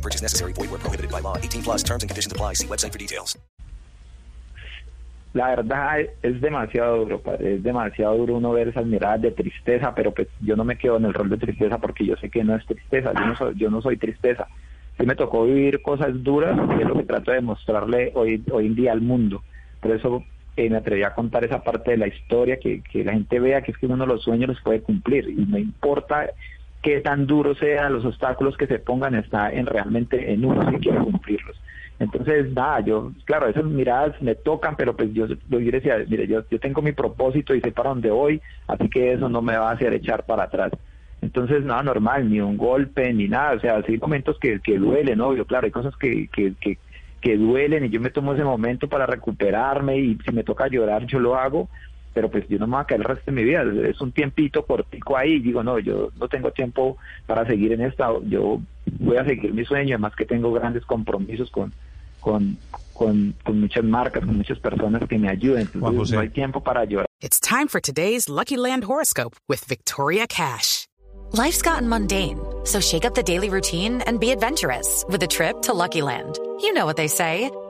Purchase necessary. Void where prohibited by law. 18 plus terms and conditions apply. See website for details. La verdad es demasiado duro, es demasiado duro uno ver esas miradas de tristeza, pero pues yo no me quedo en el rol de tristeza porque yo sé que no es tristeza, yo no soy, yo no soy tristeza. Sí me tocó vivir cosas duras y es lo que trato de mostrarle hoy, hoy en día al mundo. Por eso eh, me atreví a contar esa parte de la historia, que, que la gente vea que es que uno los sueños los puede cumplir y no importa qué tan duro sean los obstáculos que se pongan, está en realmente en uno si quiere cumplirlos. Entonces, nada, yo, claro, esas miradas me tocan, pero pues yo, yo decía, mire, yo, yo tengo mi propósito y sé para dónde voy, así que eso no me va a hacer echar para atrás. Entonces, nada normal, ni un golpe, ni nada, o sea, sí hay momentos que, que duelen, obvio, claro, hay cosas que, que, que, que duelen y yo me tomo ese momento para recuperarme y si me toca llorar, yo lo hago, pero pues yo no me voy a caer el resto de mi vida, es un tiempito cortico ahí, digo, no, yo no tengo tiempo para seguir en esta, yo voy a seguir mi sueño, además que tengo grandes compromisos con, con, con, con muchas marcas, con muchas personas que me ayuden, entonces no hay tiempo para llorar. It's time for today's Lucky Land horoscope with Victoria Cash. Life's gotten mundane, so shake up the daily routine and be adventurous with a trip to Lucky Land. You know what they say.